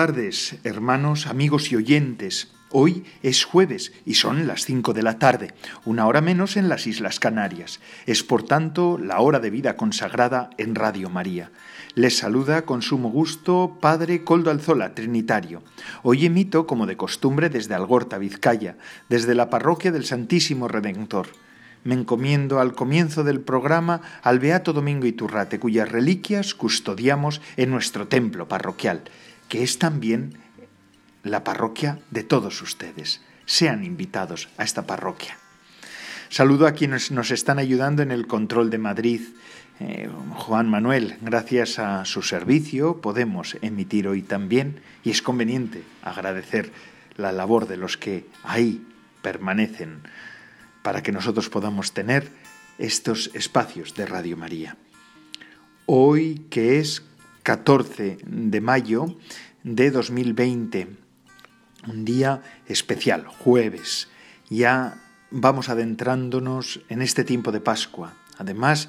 Tardes, hermanos, amigos y oyentes. Hoy es jueves y son las 5 de la tarde, una hora menos en las Islas Canarias. Es por tanto la hora de vida consagrada en Radio María. Les saluda con sumo gusto Padre Coldo Alzola, Trinitario. Hoy emito, como de costumbre, desde Algorta, Vizcaya, desde la parroquia del Santísimo Redentor me encomiendo al comienzo del programa al Beato Domingo Iturrate, cuyas reliquias custodiamos en nuestro templo parroquial que es también la parroquia de todos ustedes. Sean invitados a esta parroquia. Saludo a quienes nos están ayudando en el control de Madrid. Eh, Juan Manuel, gracias a su servicio podemos emitir hoy también y es conveniente agradecer la labor de los que ahí permanecen para que nosotros podamos tener estos espacios de Radio María. Hoy que es 14 de mayo de 2020, un día especial, jueves. Ya vamos adentrándonos en este tiempo de Pascua. Además,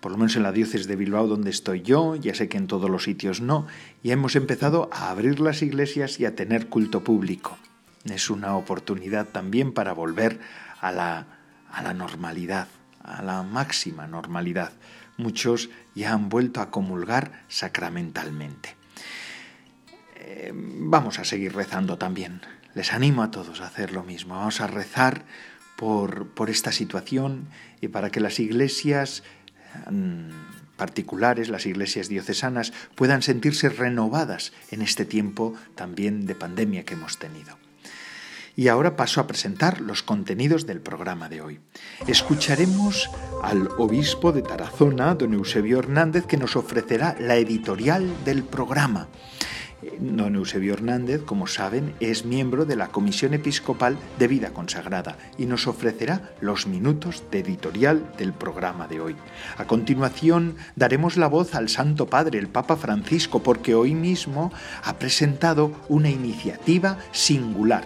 por lo menos en la diócesis de Bilbao donde estoy yo, ya sé que en todos los sitios no, ya hemos empezado a abrir las iglesias y a tener culto público. Es una oportunidad también para volver a la, a la normalidad, a la máxima normalidad muchos ya han vuelto a comulgar sacramentalmente. Vamos a seguir rezando también. Les animo a todos a hacer lo mismo. Vamos a rezar por, por esta situación y para que las iglesias mm, particulares, las iglesias diocesanas, puedan sentirse renovadas en este tiempo también de pandemia que hemos tenido. Y ahora paso a presentar los contenidos del programa de hoy. Escucharemos al obispo de Tarazona, don Eusebio Hernández, que nos ofrecerá la editorial del programa. Don Eusebio Hernández, como saben, es miembro de la Comisión Episcopal de Vida Consagrada y nos ofrecerá los minutos de editorial del programa de hoy. A continuación, daremos la voz al Santo Padre, el Papa Francisco, porque hoy mismo ha presentado una iniciativa singular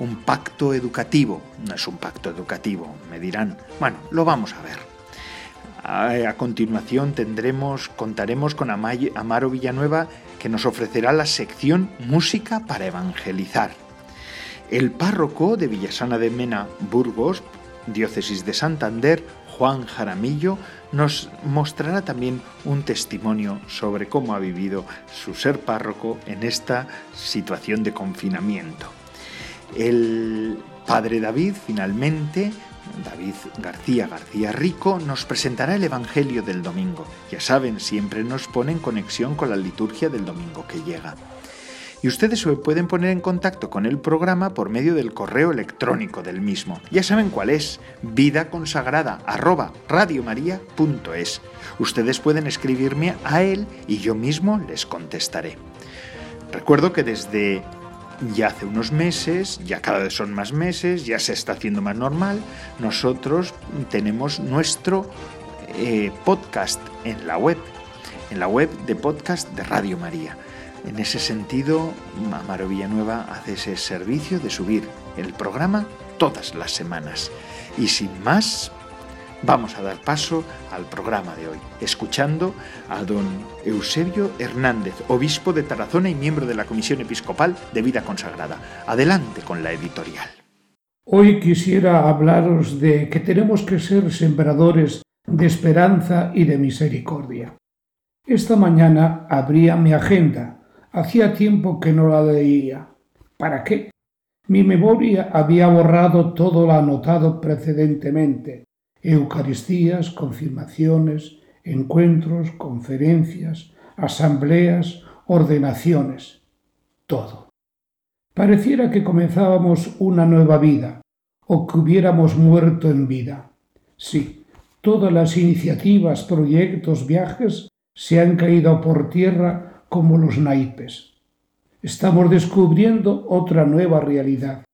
un pacto educativo. No es un pacto educativo, me dirán. Bueno, lo vamos a ver. A, continuación tendremos, contaremos con Amaro Villanueva que nos ofrecerá la sección Música para Evangelizar. El párroco de Villasana de Mena, Burgos, diócesis de Santander, Juan Jaramillo, nos mostrará también un testimonio sobre cómo ha vivido su ser párroco en esta situación de confinamiento. El padre David, finalmente, David García García Rico, nos presentará el Evangelio del domingo. Ya saben, siempre nos pone en conexión con la liturgia del domingo que llega. Y ustedes se pueden poner en contacto con el programa por medio del correo electrónico del mismo. Ya saben cuál es, vidaconsagrada@radiomaria.es. Ustedes pueden escribirme a él y yo mismo les contestaré. Recuerdo que desde ya hace unos meses, ya cada vez son más meses, ya se está haciendo más normal, nosotros tenemos nuestro eh, podcast en la web, en la web de podcast de Radio María. En ese sentido, Amaro Villanueva hace ese servicio de subir el programa todas las semanas. Y sin más, Vamos a dar paso al programa de hoy, escuchando a don Eusebio Hernández, obispo de Tarazona y miembro de la Comisión Episcopal de Vida Consagrada. Adelante con la editorial. Hoy quisiera hablaros de que tenemos que ser sembradores de esperanza y de misericordia. Esta mañana abría mi agenda. Hacía tiempo que no la leía. ¿Para qué? Mi memoria había borrado todo lo anotado precedentemente Eucaristías, confirmaciones, encuentros, conferencias, asambleas, ordenaciones, todo. Pareciera que comenzábamos una nueva vida, o que hubiéramos muerto en vida. Sí, todas las iniciativas, proyectos, viajes se han caído por tierra como los naipes. Estamos descubriendo otra nueva realidad,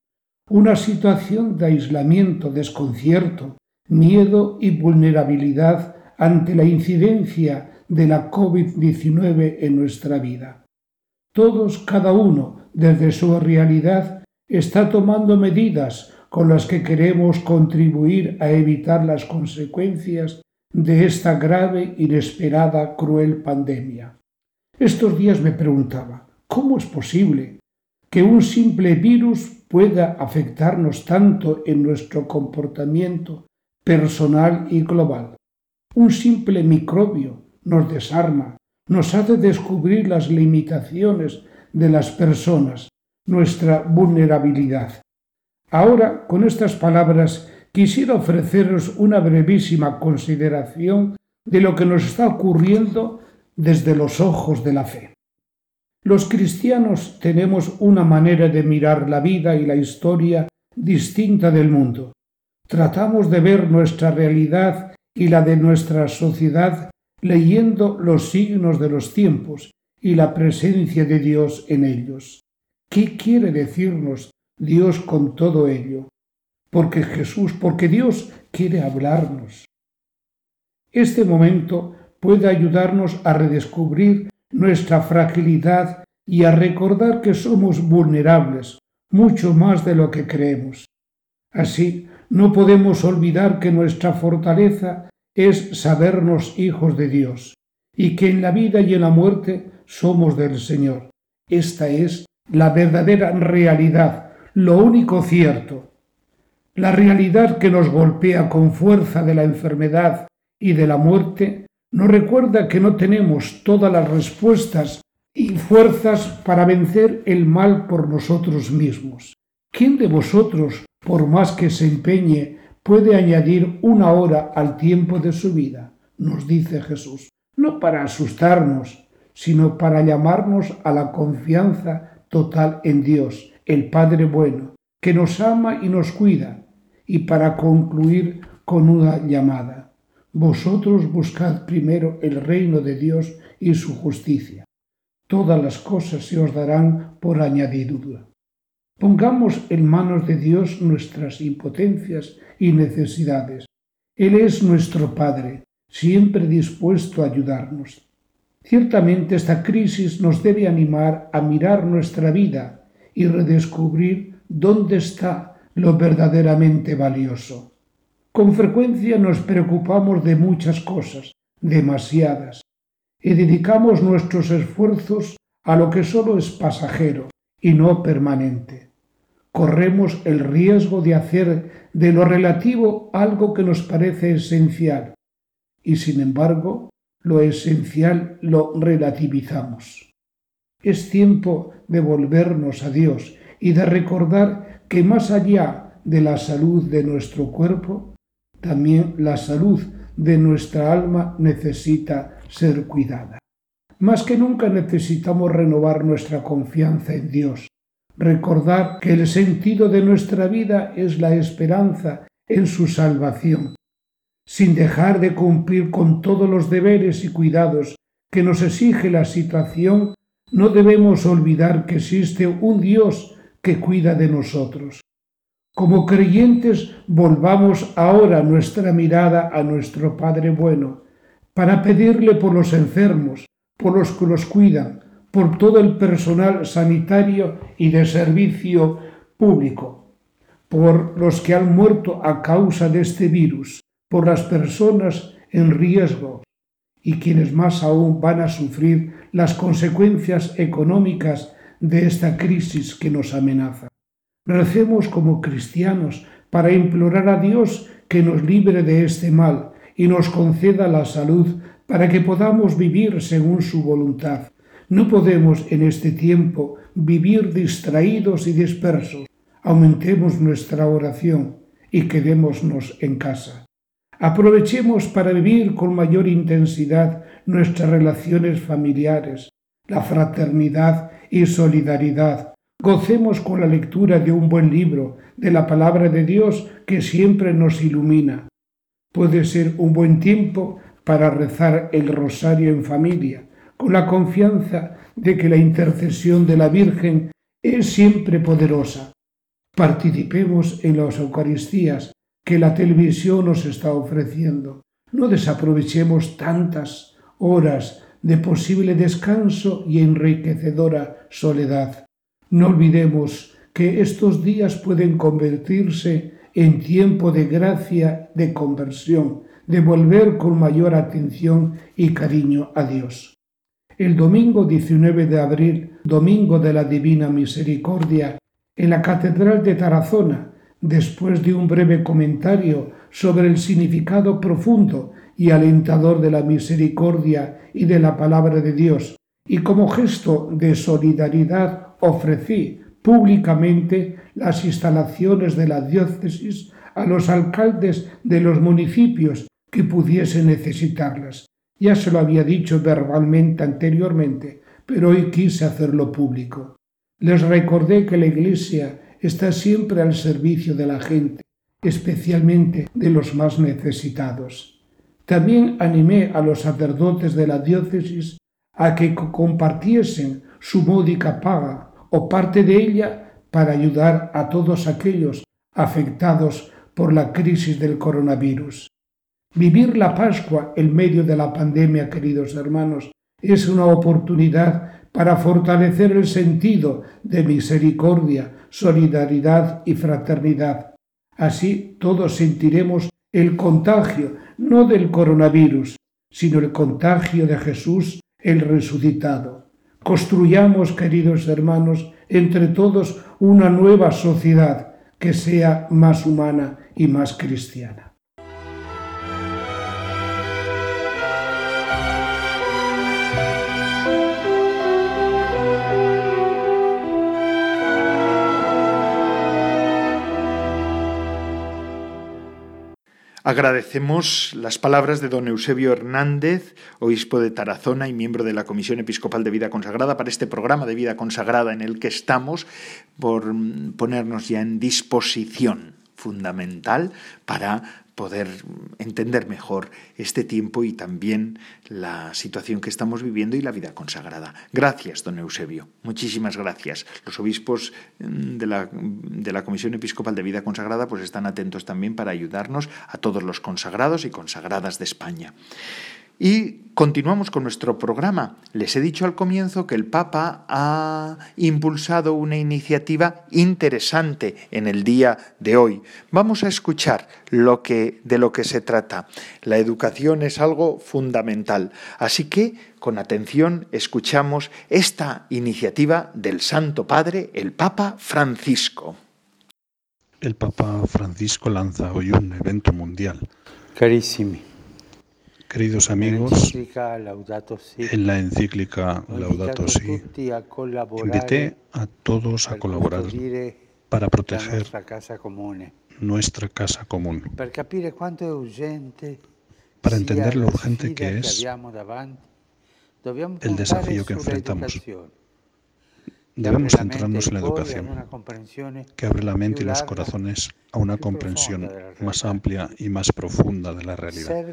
una situación de aislamiento, desconcierto, miedo y vulnerabilidad ante la incidencia de la COVID-19 en nuestra vida. Todos, cada uno, desde su realidad, está tomando medidas con las que queremos contribuir a evitar las consecuencias de esta grave, inesperada, cruel pandemia. Estos días me preguntaba, ¿cómo es posible que un simple virus pueda afectarnos tanto en nuestro comportamiento personal y global? Un simple microbio nos desarma, nos hace descubrir las limitaciones de las personas, nuestra vulnerabilidad. Ahora, con estas palabras, quisiera ofreceros una brevísima consideración de lo que nos está ocurriendo desde los ojos de la fe. Los cristianos tenemos una manera de mirar la vida y la historia distinta del mundo. Tratamos de ver nuestra realidad y la de nuestra sociedad leyendo los signos de los tiempos y la presencia de Dios en ellos. ¿Qué quiere decirnos Dios con todo ello? Porque Jesús, porque Dios quiere hablarnos. Este momento puede ayudarnos a redescubrir nuestra fragilidad y a recordar que somos vulnerables, mucho más de lo que creemos. Así, no podemos olvidar que nuestra fortaleza es sabernos hijos de Dios y que en la vida y en la muerte somos del Señor. Esta es la verdadera realidad, lo único cierto. La realidad que nos golpea con fuerza de la enfermedad y de la muerte nos recuerda que no tenemos todas las respuestas y fuerzas para vencer el mal por nosotros mismos. ¿Quién de vosotros, por más que se empeñe puede añadir una hora al tiempo de su vida, nos dice Jesús, no para asustarnos, sino para llamarnos a la confianza total en Dios, el Padre bueno, que nos ama y nos cuida, y para concluir con una llamada. Vosotros buscad primero el reino de Dios y su justicia. Todas las cosas se os darán por añadidura. Pongamos en manos de Dios nuestras impotencias y necesidades. Él es nuestro Padre, siempre dispuesto a ayudarnos. Ciertamente esta crisis nos debe animar a mirar nuestra vida y redescubrir dónde está lo verdaderamente valioso. Con frecuencia nos preocupamos de muchas cosas, demasiadas, y dedicamos nuestros esfuerzos a lo que solo es pasajero y no permanente corremos el riesgo de hacer de lo relativo algo que nos parece esencial y sin embargo lo esencial lo relativizamos. Es tiempo de volvernos a Dios y de recordar que más allá de la salud de nuestro cuerpo, también la salud de nuestra alma necesita ser cuidada. Más que nunca necesitamos renovar nuestra confianza en Dios, recordar que el sentido de nuestra vida es la esperanza en su salvación, sin dejar de cumplir con todos los deberes y cuidados que nos exige la situación, no debemos olvidar que existe un Dios que cuida de nosotros. Como creyentes, volvamos ahora nuestra mirada a nuestro Padre bueno, para pedirle por los enfermos, por los que los cuidan, por todo el personal sanitario y de servicio público, por los que han muerto a causa de este virus, por las personas en riesgo y quienes más aún van a sufrir las consecuencias económicas de esta crisis que nos amenaza. Recemos como cristianos para implorar a Dios que nos libre de este mal y nos conceda la salud para que podamos vivir según su voluntad no podemos en este tiempo vivir distraídos y dispersos. Aumentemos nuestra oración y quedémonos en casa. Aprovechemos para vivir con mayor intensidad nuestras relaciones familiares, la fraternidad y solidaridad, Gocemos con la lectura de un buen libro, de la palabra de Dios que siempre nos ilumina. Puede ser un buen tiempo para rezar el rosario en familia, con la confianza de que la intercesión de la Virgen es siempre poderosa. Participemos en las Eucaristías que la televisión nos está ofreciendo. No desaprovechemos tantas horas de posible descanso y enriquecedora soledad. No olvidemos que estos días pueden convertirse en tiempo de gracia, de conversión, de volver con mayor atención y cariño a Dios. El domingo 19 de abril, domingo de la Divina Misericordia, en la Catedral de Tarazona, después de un breve comentario sobre el significado profundo y alentador de la misericordia y de la palabra de Dios, y como gesto de solidaridad ofrecí públicamente las instalaciones de la diócesis a los alcaldes de los municipios que pudiesen necesitarlas. Ya se lo había dicho verbalmente anteriormente, pero hoy quise hacerlo público. Les recordé que la Iglesia está siempre al servicio de la gente, especialmente de los más necesitados. También animé a los sacerdotes de la diócesis a que compartiesen su módica paga o parte de ella para ayudar a todos aquellos afectados por la crisis del coronavirus. Vivir la Pascua en medio de la pandemia, queridos hermanos, es una oportunidad para fortalecer el sentido de misericordia, solidaridad y fraternidad. Así todos sentiremos el contagio, no del coronavirus, sino el contagio de Jesús el resucitado. Construyamos, queridos hermanos, entre todos una nueva sociedad que sea más humana y más cristiana. Agradecemos las palabras de don Eusebio Hernández, obispo de Tarazona y miembro de la Comisión Episcopal de Vida Consagrada, para este programa de Vida Consagrada en el que estamos, por ponernos ya en disposición fundamental para poder entender mejor este tiempo y también la situación que estamos viviendo y la vida consagrada. Gracias, don Eusebio. Muchísimas gracias. Los obispos mm, de la, de la Comisión Episcopal de Vida Consagrada pues están atentos también para ayudarnos a todos los consagrados y consagradas de España. Y continuamos con nuestro programa. Les he dicho al comienzo que el Papa ha impulsado una iniciativa interesante en el día de hoy. Vamos a escuchar lo que, de lo que se trata. La educación es algo fundamental. Así que, con atención, escuchamos esta iniciativa del Santo Padre, el Papa Francisco. El Papa Francisco lanza hoy un evento mundial. Carissimi Queridos amigos, en la encíclica Laudato Si, invité a todos a colaborar para proteger nuestra casa común, para entender lo urgente que es el desafío que enfrentamos. Debemos centrarnos en la educación, que abre la mente y los corazones a una comprensión más amplia y más profunda de la realidad.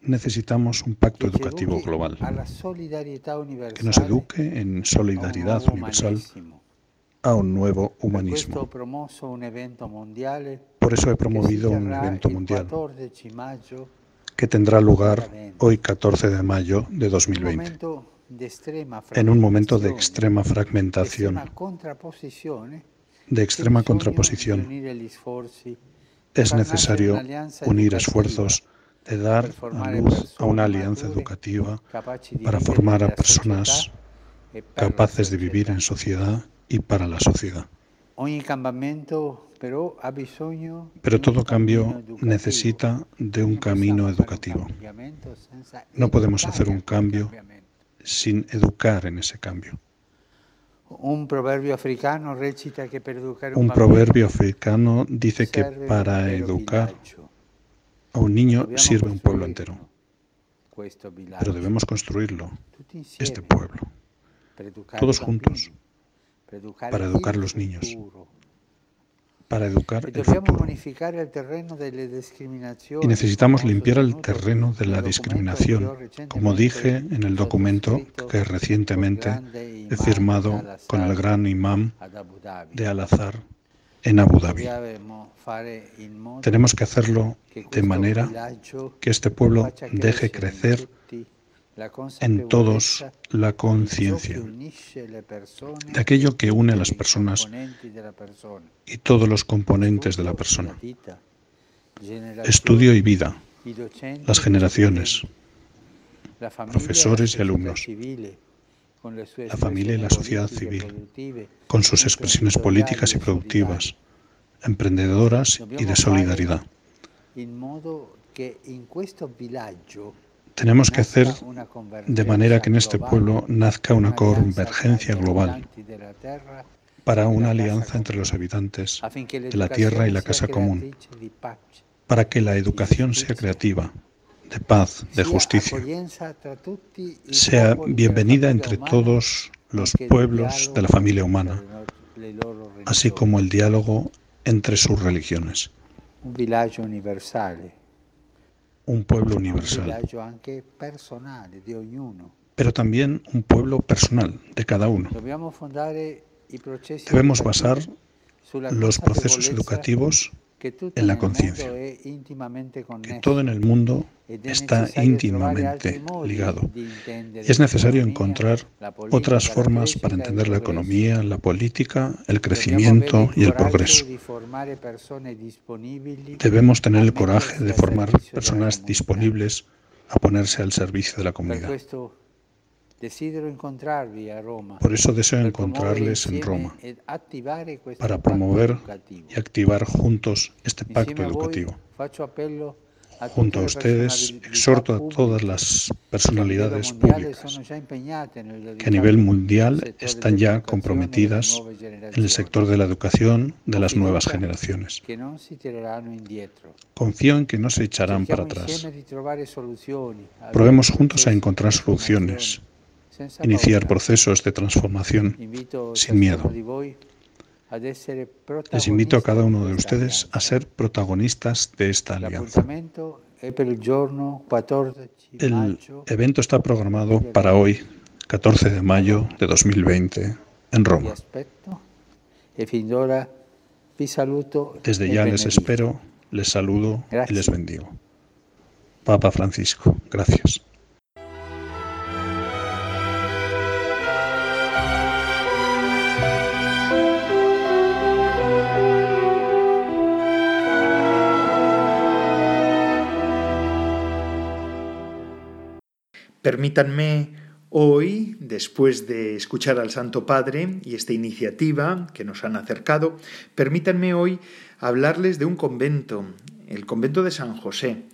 Necesitamos un pacto educativo global que nos eduque en solidaridad universal a un nuevo humanismo. Por eso he promovido un evento mundial que tendrá lugar hoy 14 de mayo de 2020 en un momento de extrema fragmentación, de extrema contraposición. Es necesario unir esfuerzos de dar a luz a una alianza educativa para formar a personas capaces de vivir en sociedad y para la sociedad. Pero todo cambio necesita de un camino educativo. No podemos hacer un cambio sin educar en ese cambio. Un proverbio africano dice que para educar a un niño sirve un pueblo entero. Pero debemos construirlo, este pueblo. todos juntos, para educar a los niños, para educar el futuro. Y necesitamos limpiar el terreno de la discriminación, como dije en el documento que recientemente he firmado con el gran imam de Al-Azhar en Abu Dhabi. Tenemos que hacerlo de manera que este pueblo deje crecer en todos la conciencia de aquello que une a las personas y todos los componentes de la persona. Estudio y vida, las generaciones, profesores y alumnos, la familia y la sociedad civil, con sus expresiones políticas y productivas, emprendedoras y de solidaridad. Tenemos que hacer de manera que en este pueblo nazca una convergencia global para una alianza entre los habitantes de la tierra y la casa común, para que la educación sea creativa, de paz, de justicia, sea bienvenida entre todos los pueblos de la familia humana, así como el diálogo entre sus religiones. Un pueblo universal, pero también un pueblo personal de cada uno. Debemos basar los procesos educativos en la conciencia, que todo en el mundo está íntimamente ligado. Es necesario encontrar otras formas para entender la economía, la política, el crecimiento y el progreso. Debemos tener el coraje de formar personas disponibles a ponerse al servicio de la comunidad. Por eso deseo encontrarles en Roma, para promover y activar juntos este pacto educativo. Junto a ustedes exhorto a todas las personalidades públicas que a nivel mundial están ya comprometidas en el sector de la educación de las nuevas generaciones. Confío en que no se echarán para atrás. Probemos juntos a encontrar soluciones iniciar procesos de transformación sin miedo. Les invito a cada uno de ustedes a ser protagonistas de esta alianza. El evento está programado para hoy, 14 de mayo de 2020, en Roma. Desde ya les espero, les saludo y les bendigo. Papa Francisco, gracias. Permítanme hoy, después de escuchar al Santo Padre y esta iniciativa que nos han acercado, permítanme hoy hablarles de un convento, el convento de San José,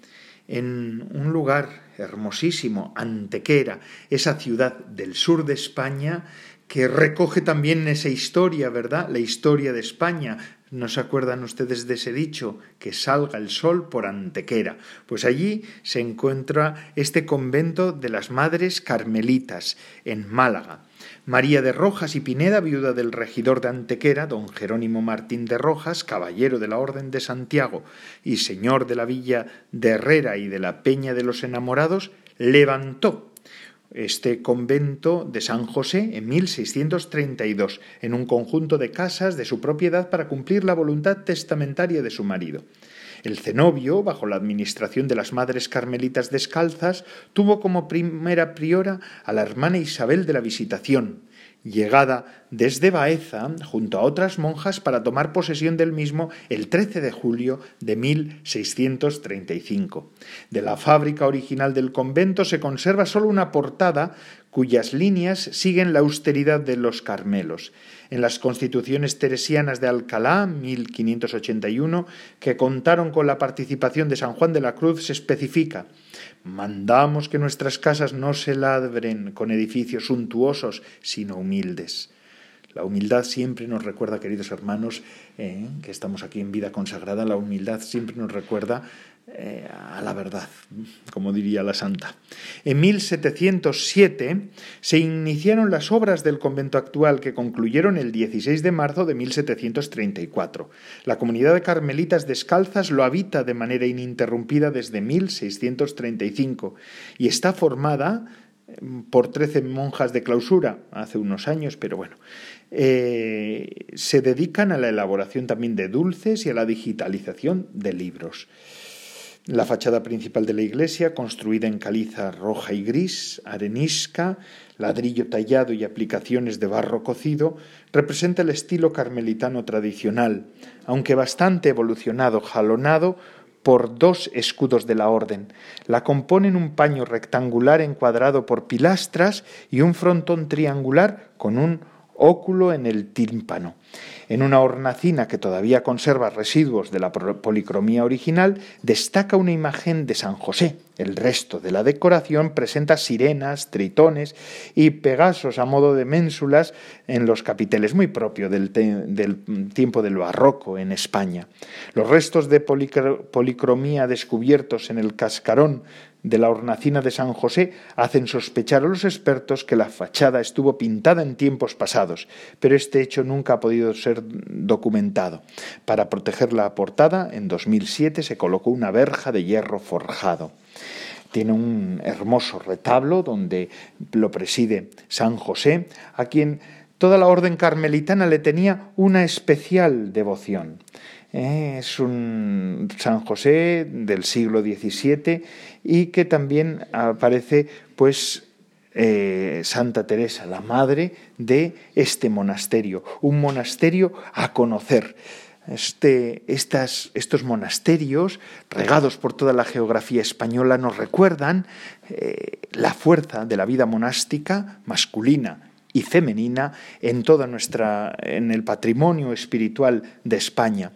en un lugar hermosísimo, Antequera, esa ciudad del sur de España que recoge también esa historia, ¿verdad? La historia de España, ¿No se acuerdan ustedes de ese dicho? Que salga el sol por Antequera. Pues allí se encuentra este convento de las Madres Carmelitas, en Málaga. María de Rojas y Pineda, viuda del regidor de Antequera, don Jerónimo Martín de Rojas, caballero de la Orden de Santiago y señor de la villa de Herrera y de la Peña de los Enamorados, levantó este convento de San José en 1632, en un conjunto de casas de su propiedad para cumplir la voluntad testamentaria de su marido. El cenobio, bajo la administración de las Madres Carmelitas Descalzas, tuvo como primera priora a la hermana Isabel de la Visitación, llegada desde Baeza junto a otras monjas para tomar posesión del mismo el 13 de julio de 1635. De la fábrica original del convento se conserva solo una portada cuyas líneas siguen la austeridad de los Carmelos. En las constituciones teresianas de Alcalá, 1581, que contaron con la participación de San Juan de la Cruz, se especifica Mandamos que nuestras casas no se ladren con edificios suntuosos, sino humildes. La humildad siempre nos recuerda, queridos hermanos, eh, que estamos aquí en vida consagrada, la humildad siempre nos recuerda eh, a la verdad, como diría la santa. En 1707 se iniciaron las obras del convento actual que concluyeron el 16 de marzo de 1734. La comunidad de carmelitas descalzas lo habita de manera ininterrumpida desde 1635 y está formada eh, por 13 monjas de clausura hace unos años, pero bueno, eh, se dedican a la elaboración también de dulces y a la digitalización de libros. La fachada principal de la iglesia, construida en caliza roja y gris, arenisca, ladrillo tallado y aplicaciones de barro cocido, representa el estilo carmelitano tradicional, aunque bastante evolucionado, jalonado por dos escudos de la orden. La componen un paño rectangular encuadrado por pilastras y un frontón triangular con un óculo en el tímpano. En una hornacina que todavía conserva residuos de la policromía original, destaca una imagen de San José. El resto de la decoración presenta sirenas, tritones y pegasos a modo de ménsulas en los capiteles, muy propio del, tiempo del barroco en España. Los restos de policromía descubiertos en el cascarón de la hornacina de San José hacen sospechar a los expertos que la fachada estuvo pintada en tiempos pasados, pero este hecho nunca ha podido ser documentado. Para proteger la portada, en 2007 se colocó una verja de hierro forjado. Tiene un hermoso retablo donde lo preside San José, a quien toda la orden carmelitana le tenía una especial devoción. Es un San José del siglo XVII y que también aparece pues eh, Santa Teresa, la madre de este monasterio, un monasterio a conocer. Este, estos monasterios, regados por toda la geografía española, nos recuerdan eh, la fuerza de la vida monástica masculina y femenina en toda nuestra en el patrimonio espiritual de España.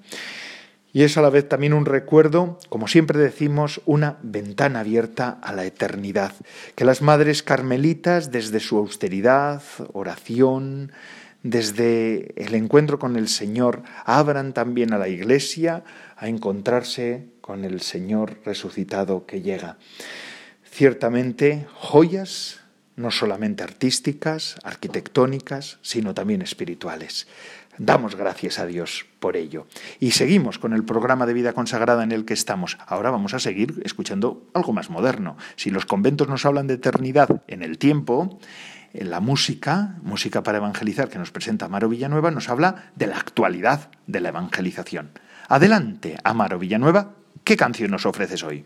Y es a la vez también un recuerdo, como siempre decimos, una ventana abierta a la eternidad. Que las madres carmelitas, desde su austeridad, oración, desde el encuentro con el Señor, abran también a la Iglesia a encontrarse con el Señor resucitado que llega. Ciertamente, joyas no solamente artísticas, arquitectónicas, sino también espirituales. Damos gracias a Dios por ello. Y seguimos con el programa de vida consagrada en el que estamos. Ahora vamos a seguir escuchando algo más moderno. Si los conventos nos hablan de eternidad en el tiempo, en la música, música para evangelizar que nos presenta Amaro Villanueva, nos habla de la actualidad de la evangelización. Adelante, Amaro Villanueva, ¿qué canción nos ofreces hoy?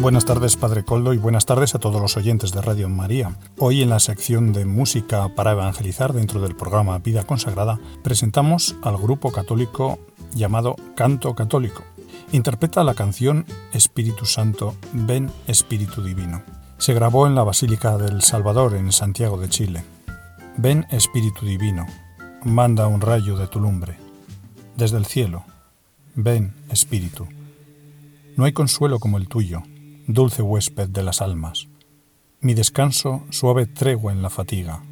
Buenas tardes, Padre Coldo, y buenas tardes a todos los oyentes de Radio María. Hoy en la sección de música para evangelizar dentro del programa Vida Consagrada, presentamos al grupo católico llamado Canto Católico. Interpreta la canción Espíritu Santo, ven Espíritu Divino. Se grabó en la Basílica del Salvador en Santiago de Chile. Ven Espíritu Divino, manda un rayo de tu lumbre. Desde el cielo, ven Espíritu. No hay consuelo como el tuyo dulce huésped de las almas. Mi descanso, suave tregua en la fatiga,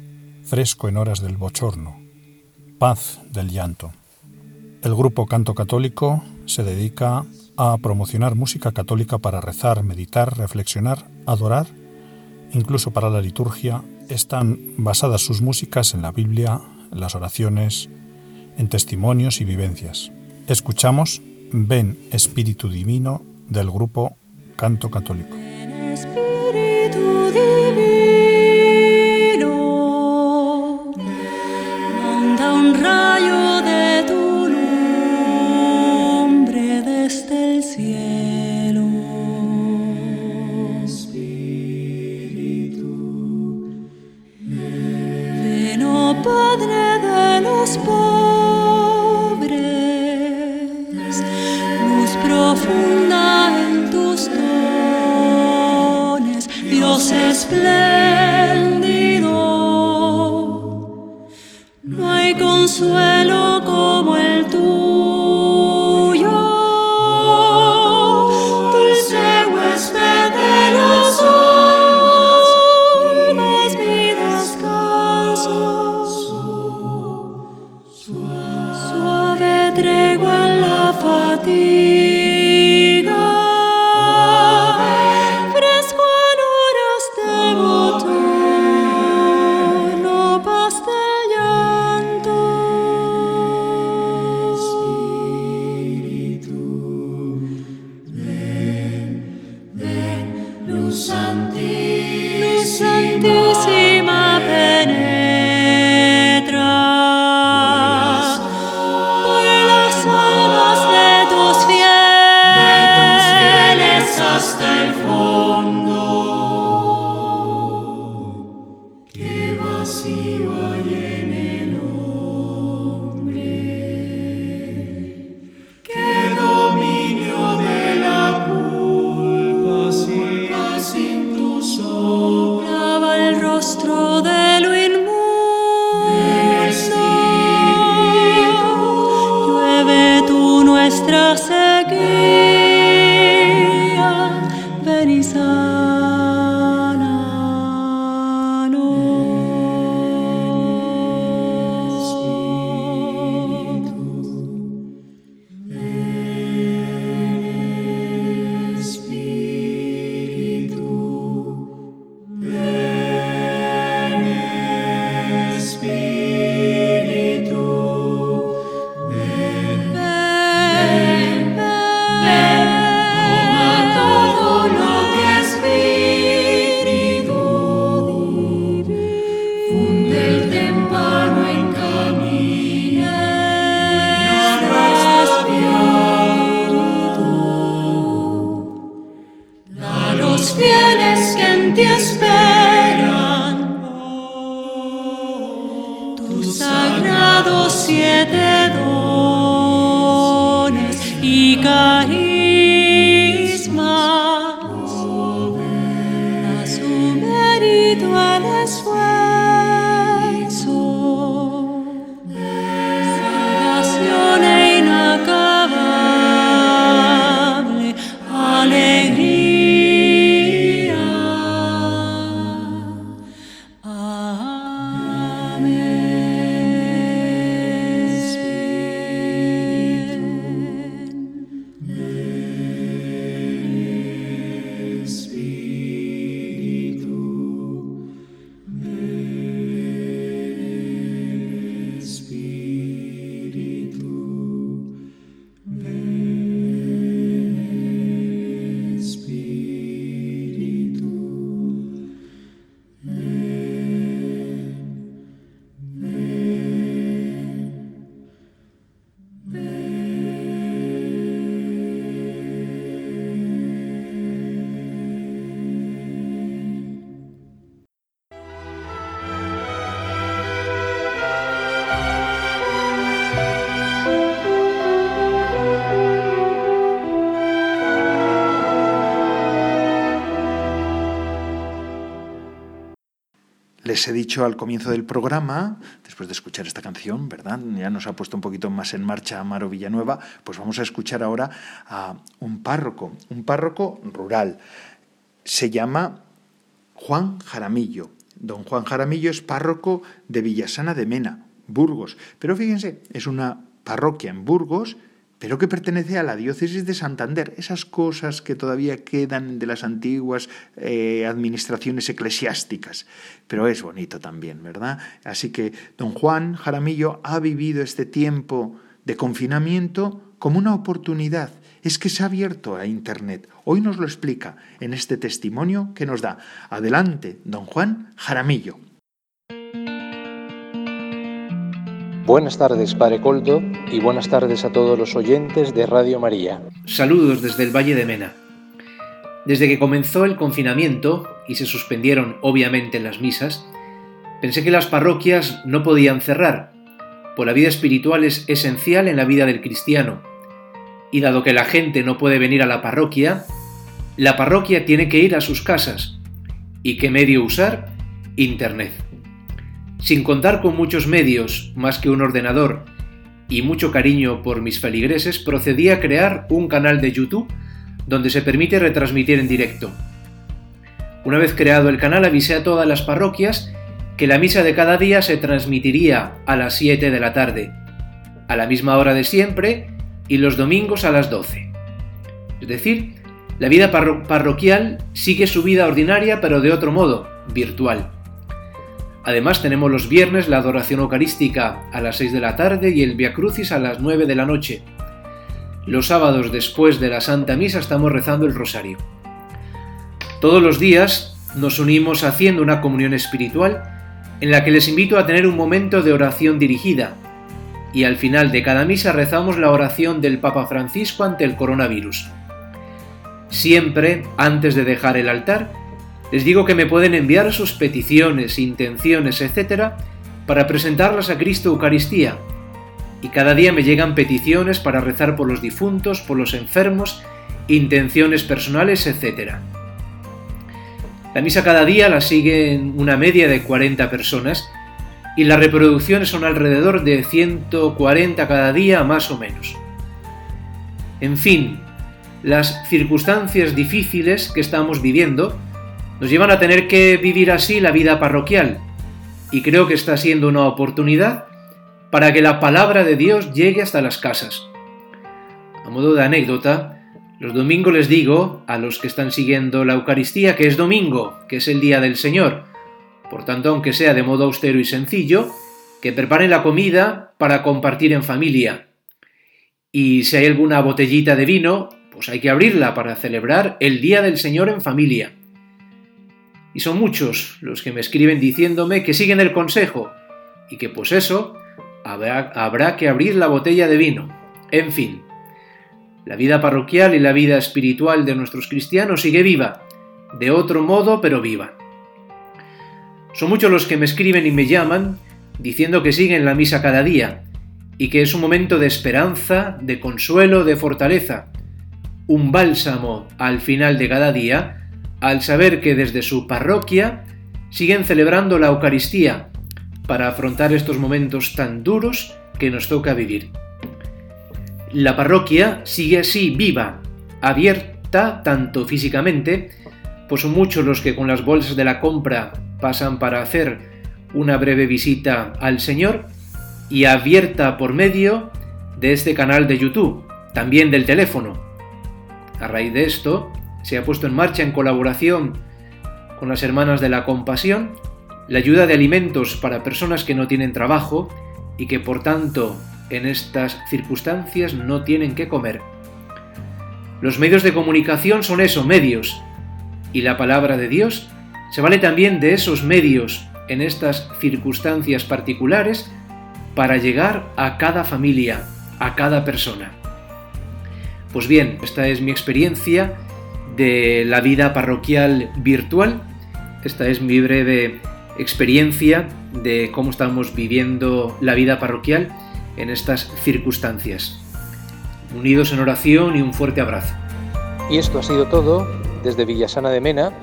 fresco en horas del bochorno, paz del llanto. El grupo Canto Católico se dedica a promocionar música católica para rezar, meditar, reflexionar, adorar, incluso para la liturgia. Están basadas sus músicas en la Biblia, las oraciones, en testimonios y vivencias. Escuchamos Ven Espíritu Divino del grupo canto católico. Dios He dicho al comienzo del programa, después de escuchar esta canción, ¿verdad? Ya nos ha puesto un poquito más en marcha Amaro Villanueva, pues vamos a escuchar ahora a un párroco, un párroco rural. Se llama Juan Jaramillo. Don Juan Jaramillo es párroco de Villasana de Mena, Burgos. Pero fíjense, es una parroquia en Burgos pero que pertenece a la diócesis de Santander, esas cosas que todavía quedan de las antiguas eh, administraciones eclesiásticas. Pero es bonito también, ¿verdad? Así que don Juan Jaramillo ha vivido este tiempo de confinamiento como una oportunidad. Es que se ha abierto a Internet. Hoy nos lo explica en este testimonio que nos da. Adelante, don Juan Jaramillo. Buenas tardes, Padre Coldo, y buenas tardes a todos los oyentes de Radio María. Saludos desde el Valle de Mena. Desde que comenzó el confinamiento y se suspendieron obviamente las misas, pensé que las parroquias no podían cerrar, pues la vida espiritual es esencial en la vida del cristiano. Y dado que la gente no puede venir a la parroquia, la parroquia tiene que ir a sus casas. ¿Y qué medio usar? Internet. Sin contar con muchos medios, más que un ordenador, y mucho cariño por mis feligreses, procedí a crear un canal de YouTube donde se permite retransmitir en directo. Una vez creado el canal avisé a todas las parroquias que la misa de cada día se transmitiría a las 7 de la tarde, a la misma hora de siempre y los domingos a las 12. Es decir, la vida parroquial sigue su vida ordinaria pero de otro modo, virtual. Además tenemos los viernes la adoración eucarística a las 6 de la tarde y el Via Crucis a las 9 de la noche. Los sábados después de la Santa Misa estamos rezando el rosario. Todos los días nos unimos haciendo una comunión espiritual en la que les invito a tener un momento de oración dirigida, y al final de cada misa rezamos la oración del Papa Francisco ante el coronavirus. Siempre, antes de dejar el altar, les digo que me pueden enviar sus peticiones, intenciones, etc., para presentarlas a Cristo Eucaristía. Y cada día me llegan peticiones para rezar por los difuntos, por los enfermos, intenciones personales, etc. La misa cada día la siguen una media de 40 personas y las reproducciones son alrededor de 140 cada día más o menos. En fin, las circunstancias difíciles que estamos viviendo nos llevan a tener que vivir así la vida parroquial y creo que está siendo una oportunidad para que la palabra de Dios llegue hasta las casas. A modo de anécdota, los domingos les digo a los que están siguiendo la Eucaristía que es domingo, que es el día del Señor, por tanto, aunque sea de modo austero y sencillo, que preparen la comida para compartir en familia. Y si hay alguna botellita de vino, pues hay que abrirla para celebrar el Día del Señor en familia. Y son muchos los que me escriben diciéndome que siguen el consejo y que pues eso, habrá, habrá que abrir la botella de vino. En fin, la vida parroquial y la vida espiritual de nuestros cristianos sigue viva, de otro modo pero viva. Son muchos los que me escriben y me llaman diciendo que siguen la misa cada día y que es un momento de esperanza, de consuelo, de fortaleza, un bálsamo al final de cada día al saber que desde su parroquia siguen celebrando la Eucaristía para afrontar estos momentos tan duros que nos toca vivir. La parroquia sigue así viva, abierta tanto físicamente, pues son muchos los que con las bolsas de la compra pasan para hacer una breve visita al Señor y abierta por medio de este canal de YouTube, también del teléfono. A raíz de esto, se ha puesto en marcha en colaboración con las Hermanas de la Compasión la ayuda de alimentos para personas que no tienen trabajo y que por tanto en estas circunstancias no tienen que comer. Los medios de comunicación son eso, medios, y la palabra de Dios se vale también de esos medios en estas circunstancias particulares para llegar a cada familia, a cada persona. Pues bien, esta es mi experiencia de la vida parroquial virtual. Esta es mi breve experiencia de cómo estamos viviendo la vida parroquial en estas circunstancias. Unidos en oración y un fuerte abrazo. Y esto ha sido todo desde Villasana de Mena.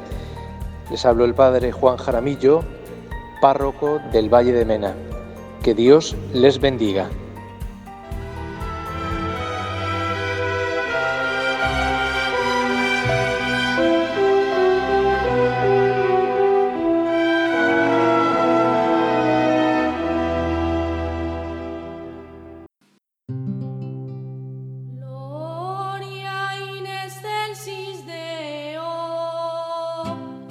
Les habló el padre Juan Jaramillo, párroco del Valle de Mena. Que Dios les bendiga.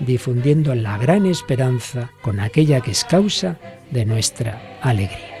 difundiendo la gran esperanza con aquella que es causa de nuestra alegría.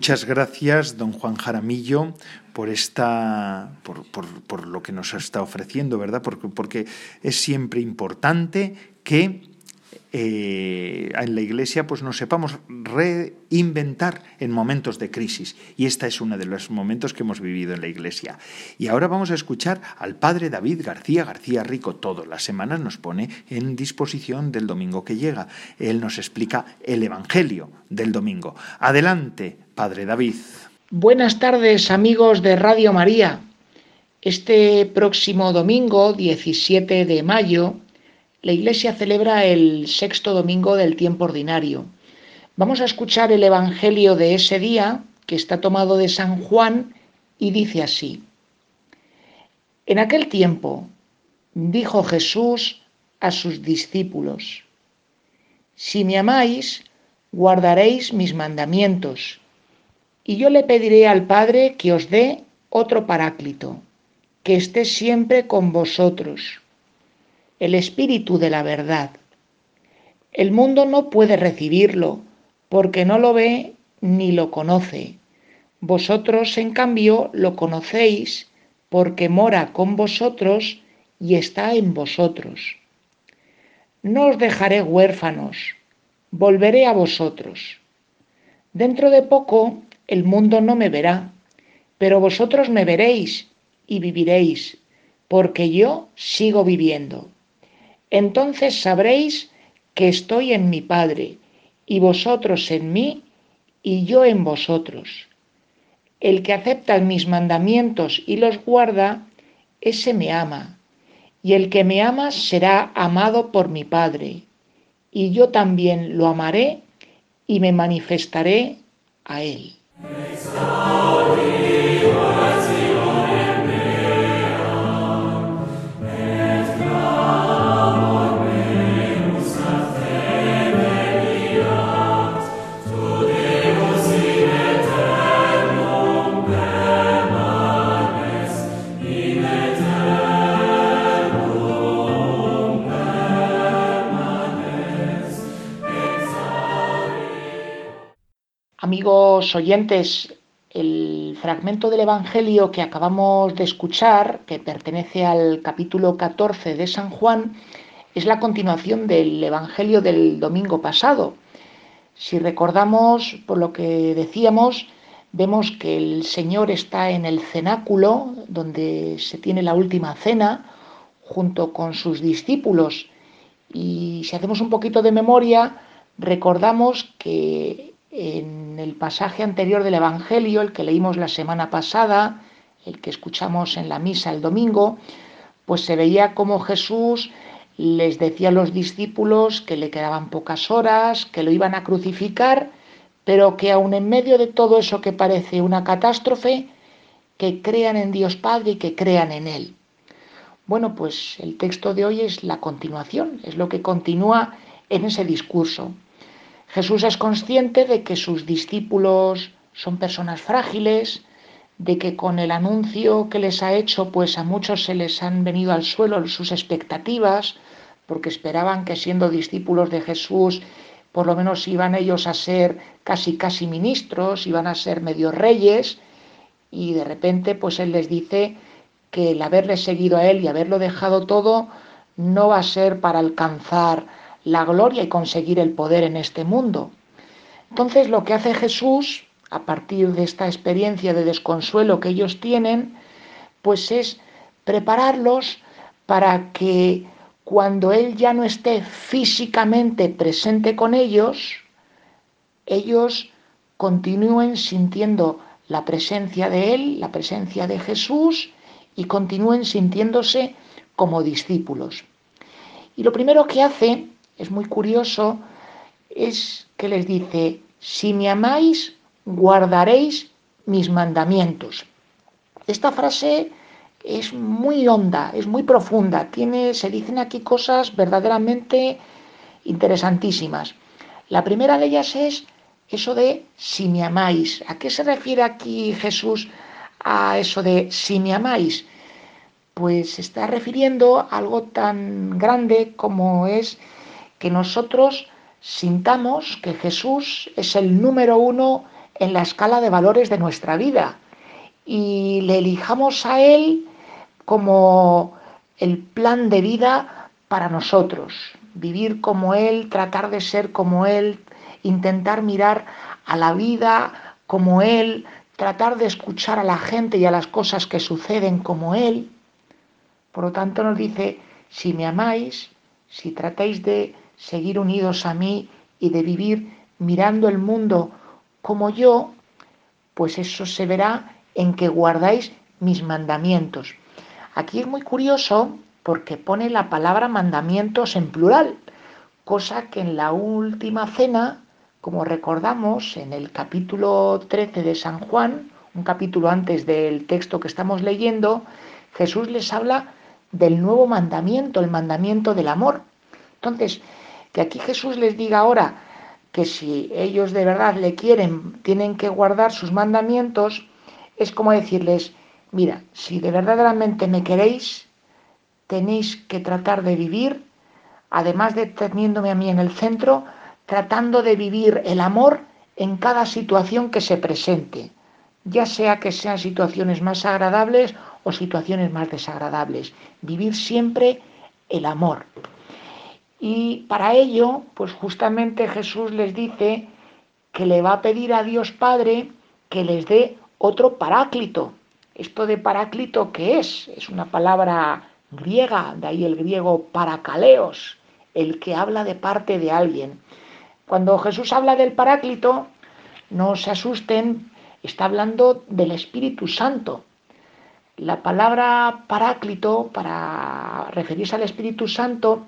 Muchas gracias, don Juan Jaramillo, por esta, por, lo que nos está ofreciendo, ¿verdad? Porque, porque es siempre importante que eh, en la Iglesia pues nos sepamos reinventar en momentos de crisis. Y este es uno de los momentos que hemos vivido en la Iglesia. Y ahora vamos a escuchar al Padre David García García Rico. Todas las semanas nos pone en disposición del domingo que llega. Él nos explica el Evangelio del domingo. Adelante, Padre David. Buenas tardes, amigos de Radio María. Este próximo domingo, 17 de mayo, la Iglesia celebra el sexto domingo del tiempo ordinario. Vamos a escuchar el Evangelio de ese día, que está tomado de San Juan, y dice así. En aquel tiempo dijo Jesús a sus discípulos, Si me amáis, guardaréis mis mandamientos, y yo le pediré al Padre que os dé otro paráclito, que esté siempre con vosotros el Espíritu de la verdad. El mundo no puede recibirlo porque no lo ve ni lo conoce. Vosotros, en cambio, lo conocéis porque mora con vosotros y está en vosotros. No os dejaré huérfanos, volveré a vosotros. Dentro de poco el mundo no me verá, pero vosotros me veréis y viviréis, porque yo sigo viviendo entonces sabréis que estoy en mi Padre, y vosotros en mí, y yo en vosotros. El que acepta mis mandamientos y los guarda, ese me ama, y el que me ama será amado por mi Padre, y yo también lo amaré y me manifestaré a él. Amigos oyentes, el fragmento del Evangelio que acabamos de escuchar, que pertenece al capítulo 14 de San Juan, es la continuación del Evangelio del domingo pasado. Si recordamos por lo que decíamos, vemos que el Señor está en el cenáculo, donde se tiene la última cena, junto con sus discípulos. Y si hacemos un poquito de memoria, recordamos que en el pasaje anterior del Evangelio, el que leímos la semana pasada, el que escuchamos en la misa el domingo, pues se veía como Jesús les decía a los discípulos que le quedaban pocas horas, que lo iban a crucificar, pero que aun en medio de todo eso que parece una catástrofe, que crean en Dios Padre y que crean en Él. Bueno, pues el texto de hoy es la continuación, es lo que continúa en ese discurso. Jesús es consciente de que sus discípulos son personas frágiles, de que con el anuncio que les ha hecho, pues a muchos se les han venido al suelo sus expectativas, porque esperaban que siendo discípulos de Jesús, por lo menos iban ellos a ser casi casi ministros, iban a ser medio reyes, y de repente pues él les dice que el haberle seguido a él y haberlo dejado todo no va a ser para alcanzar la gloria y conseguir el poder en este mundo. Entonces lo que hace Jesús, a partir de esta experiencia de desconsuelo que ellos tienen, pues es prepararlos para que cuando Él ya no esté físicamente presente con ellos, ellos continúen sintiendo la presencia de Él, la presencia de Jesús, y continúen sintiéndose como discípulos. Y lo primero que hace es muy curioso, es que les dice, si me amáis, guardaréis mis mandamientos. Esta frase es muy honda, es muy profunda, tiene, se dicen aquí cosas verdaderamente interesantísimas. La primera de ellas es eso de si me amáis. ¿A qué se refiere aquí Jesús a eso de si me amáis? Pues se está refiriendo a algo tan grande como es que nosotros sintamos que Jesús es el número uno en la escala de valores de nuestra vida y le elijamos a Él como el plan de vida para nosotros. Vivir como Él, tratar de ser como Él, intentar mirar a la vida como Él, tratar de escuchar a la gente y a las cosas que suceden como Él. Por lo tanto nos dice, si me amáis, si tratáis de seguir unidos a mí y de vivir mirando el mundo como yo, pues eso se verá en que guardáis mis mandamientos. Aquí es muy curioso porque pone la palabra mandamientos en plural, cosa que en la última cena como recordamos en el capítulo 13 de San Juan, un capítulo antes del texto que estamos leyendo, Jesús les habla del nuevo mandamiento, el mandamiento del amor. Entonces, que aquí Jesús les diga ahora que si ellos de verdad le quieren, tienen que guardar sus mandamientos, es como decirles, mira, si de verdaderamente me queréis, tenéis que tratar de vivir, además de teniéndome a mí en el centro, tratando de vivir el amor en cada situación que se presente, ya sea que sean situaciones más agradables o situaciones más desagradables. Vivir siempre el amor. Y para ello, pues justamente Jesús les dice que le va a pedir a Dios Padre que les dé otro paráclito. Esto de paráclito, ¿qué es? Es una palabra griega, de ahí el griego paracaleos, el que habla de parte de alguien. Cuando Jesús habla del Paráclito, no se asusten, está hablando del Espíritu Santo. La palabra Paráclito, para referirse al Espíritu Santo,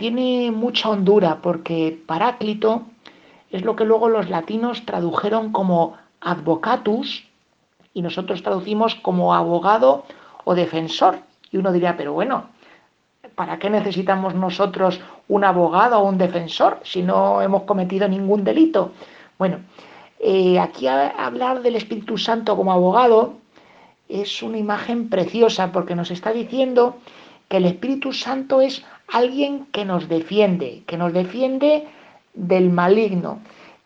tiene mucha hondura, porque Paráclito es lo que luego los latinos tradujeron como advocatus y nosotros traducimos como abogado o defensor. Y uno diría, pero bueno, ¿para qué necesitamos nosotros un abogado o un defensor si no hemos cometido ningún delito? Bueno, eh, aquí hablar del Espíritu Santo como abogado es una imagen preciosa porque nos está diciendo que el Espíritu Santo es alguien que nos defiende, que nos defiende del maligno.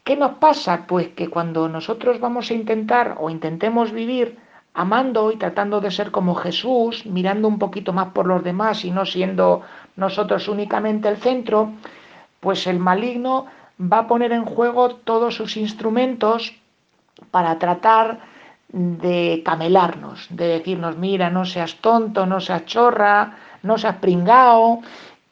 ¿Qué nos pasa? Pues que cuando nosotros vamos a intentar o intentemos vivir amando y tratando de ser como Jesús, mirando un poquito más por los demás y no siendo nosotros únicamente el centro, pues el maligno va a poner en juego todos sus instrumentos para tratar de camelarnos, de decirnos, mira, no seas tonto, no seas chorra, no seas pringao,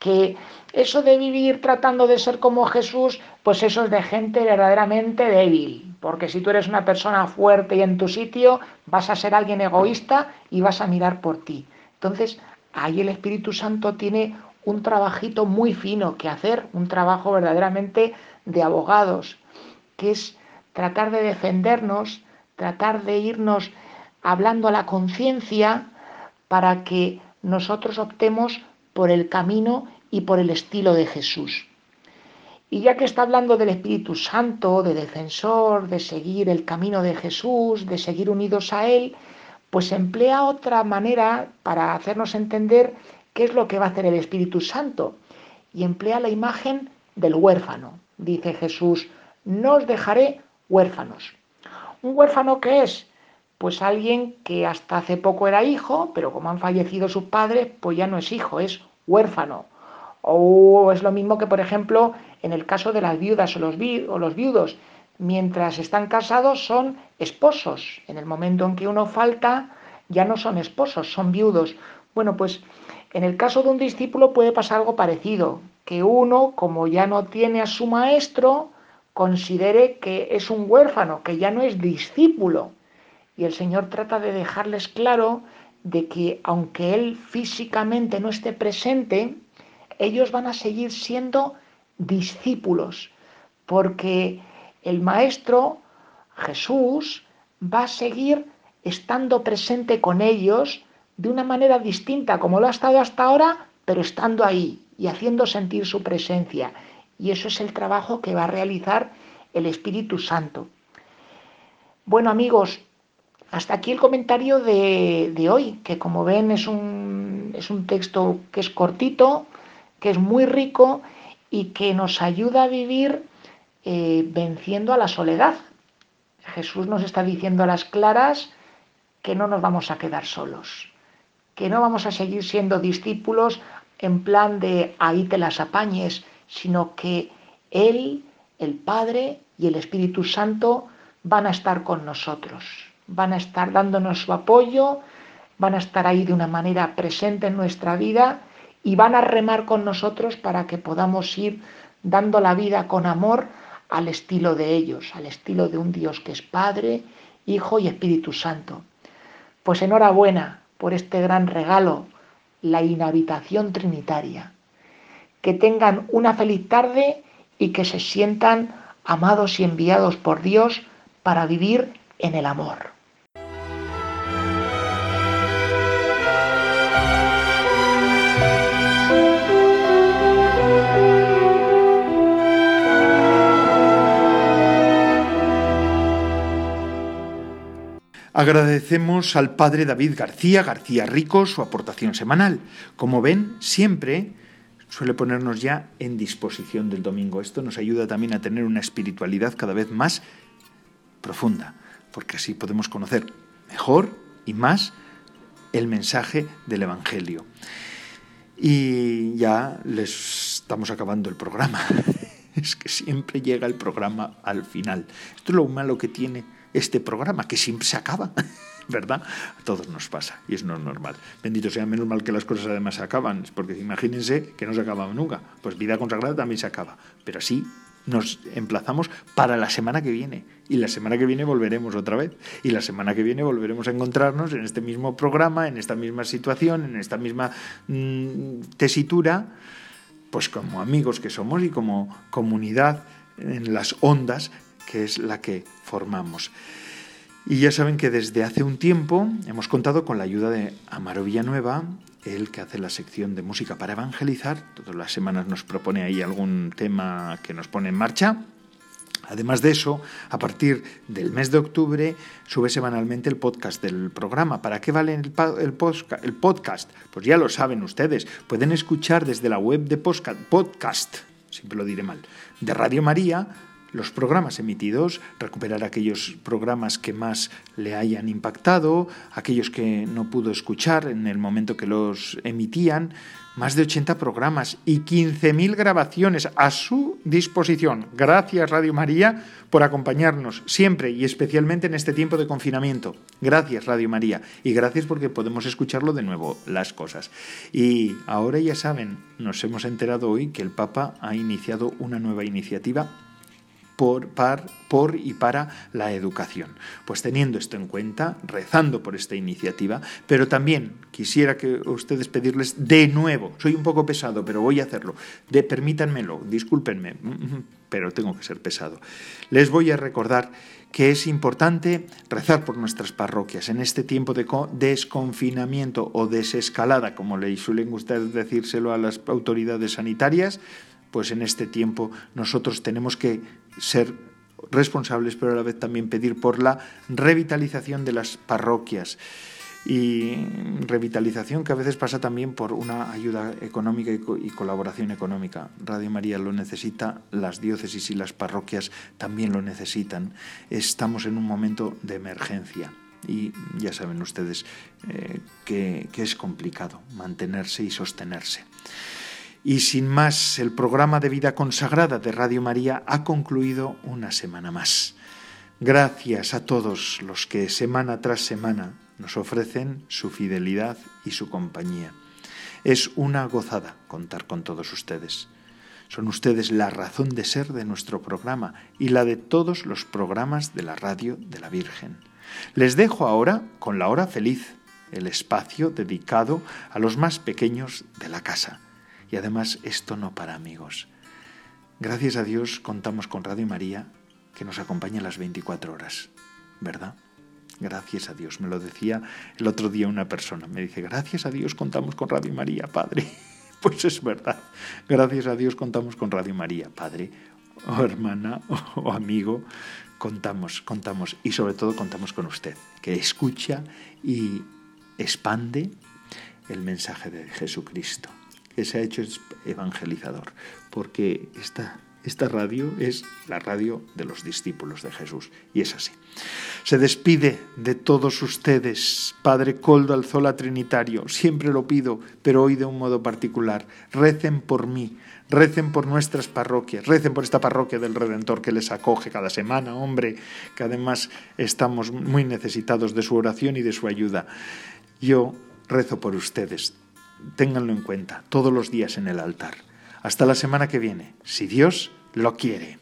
que eso de vivir tratando de ser como Jesús, pues eso es de gente verdaderamente débil, porque si tú eres una persona fuerte y en tu sitio, vas a ser alguien egoísta y vas a mirar por ti. Entonces, ahí el Espíritu Santo tiene un trabajito muy fino que hacer, un trabajo verdaderamente de abogados, que es tratar de defendernos, tratar de irnos hablando a la conciencia para que nosotros optemos por el camino y por el estilo de Jesús. Y ya que está hablando del Espíritu Santo, de defensor, de seguir el camino de Jesús, de seguir unidos a Él, pues emplea otra manera para hacernos entender qué es lo que va a hacer el Espíritu Santo. Y emplea la imagen del huérfano. Dice Jesús, no os dejaré huérfanos. ¿Un huérfano qué es? Pues alguien que hasta hace poco era hijo, pero como han fallecido sus padres, pues ya no es hijo, es huérfano. O es lo mismo que, por ejemplo, en el caso de las viudas o los, o los viudos, mientras están casados son esposos. En el momento en que uno falta, ya no son esposos, son viudos. Bueno, pues en el caso de un discípulo puede pasar algo parecido, que uno, como ya no tiene a su maestro, considere que es un huérfano, que ya no es discípulo. Y el Señor trata de dejarles claro de que aunque Él físicamente no esté presente, ellos van a seguir siendo discípulos, porque el Maestro Jesús va a seguir estando presente con ellos de una manera distinta como lo ha estado hasta ahora, pero estando ahí y haciendo sentir su presencia. Y eso es el trabajo que va a realizar el Espíritu Santo. Bueno amigos, hasta aquí el comentario de, hoy, que como ven es un, es un texto que es cortito, que es muy rico y que nos ayuda a vivir eh, venciendo a la soledad. Jesús nos está diciendo a las claras que no nos vamos a quedar solos, que no vamos a seguir siendo discípulos en plan de ahí te las apañes, sino que Él, el Padre y el Espíritu Santo van a estar con nosotros, van a estar dándonos su apoyo, van a estar ahí de una manera presente en nuestra vida y van a remar con nosotros para que podamos ir dando la vida con amor al estilo de ellos, al estilo de un Dios que es Padre, Hijo y Espíritu Santo. Pues enhorabuena por este gran regalo, la inhabitación trinitaria. Que tengan una feliz tarde y que se sientan amados y enviados por Dios para vivir en el amor. Agradecemos al padre David García García Rico su aportación semanal. Como ven, siempre suele ponernos ya en disposición del domingo. Esto nos ayuda también a tener una espiritualidad cada vez más profunda, porque así podemos conocer mejor y más el mensaje del Evangelio. Y ya les estamos acabando el programa. Es que siempre llega el programa al final. Esto es lo malo que tiene este programa, que siempre se acaba, ¿verdad? A todos nos pasa y es no normal. Bendito sea, menos mal que las cosas además se acaban, porque imagínense que no se acaba nunca. Pues vida consagrada también se acaba, pero así nos emplazamos para la semana que viene. Y la semana que viene volveremos otra vez. Y la semana que viene volveremos a encontrarnos en este mismo programa, en esta misma situación, en esta misma mm, tesitura, pues como amigos que somos y como comunidad en las ondas que es la que formamos. Y ya saben que desde hace un tiempo hemos contado con la ayuda de Amaro Villanueva, él que hace la sección de música para evangelizar. Todas las semanas nos propone ahí algún tema que nos pone en marcha. Además de eso, a partir del mes de octubre sube semanalmente el podcast del programa. ¿Para qué vale el, el, podcast? Pues ya lo saben ustedes. Pueden escuchar desde la web de podcast, siempre lo diré mal, de Radio María los programas emitidos, recuperar aquellos programas que más le hayan impactado, aquellos que no pudo escuchar en el momento que los emitían, más de 80 programas y 15.000 grabaciones a su disposición. Gracias Radio María por acompañarnos siempre y especialmente en este tiempo de confinamiento. Gracias Radio María y gracias porque podemos escucharlo de nuevo las cosas. Y ahora ya saben, nos hemos enterado hoy que el Papa ha iniciado una nueva iniciativa por, por y para la educación. Pues teniendo esto en cuenta, rezando por esta iniciativa, pero también quisiera que ustedes pedirles de nuevo, soy un poco pesado, pero voy a hacerlo, de, permítanmelo, discúlpenme, pero tengo que ser pesado. Les voy a recordar que es importante rezar por nuestras parroquias en este tiempo de desconfinamiento o desescalada, como le suelen gustar decírselo a las autoridades sanitarias, pues en este tiempo nosotros tenemos que ser responsables, pero a la vez también pedir por la revitalización de las parroquias y revitalización que a veces pasa también por una ayuda económica y, colaboración económica. Radio María lo necesita, las diócesis y las parroquias también lo necesitan. Estamos en un momento de emergencia y ya saben ustedes eh, que es complicado mantenerse y sostenerse. Y sin más, el programa de vida consagrada de Radio María ha concluido una semana más. Gracias a todos los que semana tras semana nos ofrecen su fidelidad y su compañía. Es una gozada contar con todos ustedes. Son ustedes la razón de ser de nuestro programa y la de todos los programas de la radio de la Virgen. Les dejo ahora con la hora feliz, el espacio dedicado a los más pequeños de la casa y además esto no para amigos. Gracias a Dios contamos con Radio María que nos acompaña las 24 horas, ¿verdad? Gracias a Dios. Me lo decía el otro día una persona. Me dice, gracias a Dios contamos con Radio María, Padre. Pues es verdad. Gracias a Dios contamos con Radio María, Padre o hermana o amigo. Contamos, contamos y sobre todo contamos con usted, que escucha y expande el mensaje de Jesucristo que se ha hecho evangelizador, porque esta esta radio es la radio de los discípulos de Jesús. Y es así. Se despide de todos ustedes, Padre Coldo Alzola Trinitario. Siempre lo pido, pero hoy de un modo particular. Recen por mí, recen por nuestras parroquias, recen por esta parroquia del Redentor que les acoge cada semana, hombre, que además estamos muy necesitados de su oración y de su ayuda. Yo rezo por ustedes. Ténganlo en cuenta todos los días en el altar. Hasta la semana que viene, si Dios lo quiere.